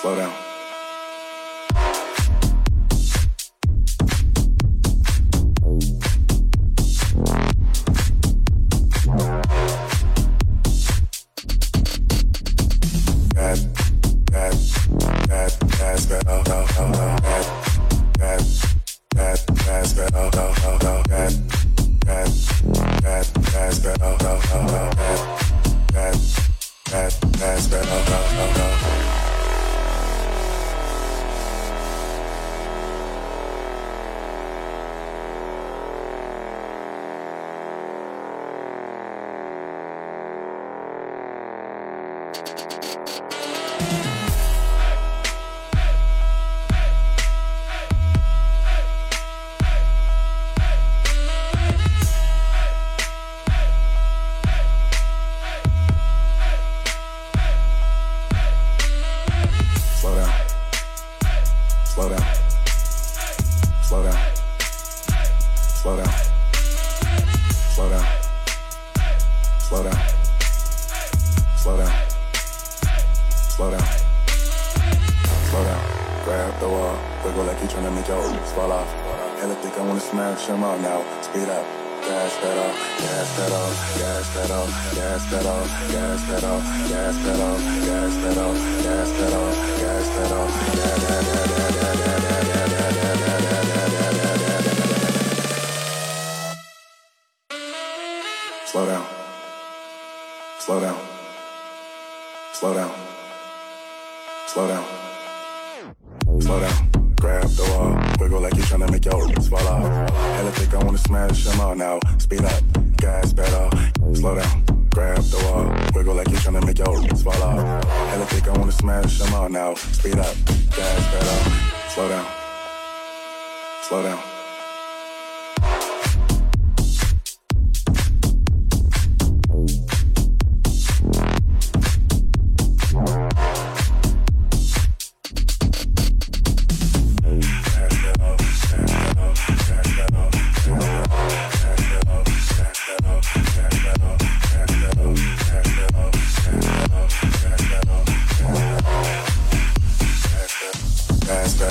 Slow down. That's better. Slow down. Slow down. Slow down. Grab the wall. Wiggle like you tryna make your oops fall off. Hella think I wanna smash them out now. Speed up. Gas pedal, gas pedal, gas pedal, gas pedal, gas pedal, gas pedal, gas pedal, gas pedal, gas pedal, gas Slow down. Slow down. Slow down. Slow down. Slow down. Grab the wall. Wiggle like you're tryna make your fall off. Hella think I wanna smash them out now. Speed up. Gas pedal. Slow down. Grab the wall. Wiggle like you're tryna make your fall off. Hella think I wanna smash them out now. Speed up. Gas pedal. Slow down. Slow down. faster.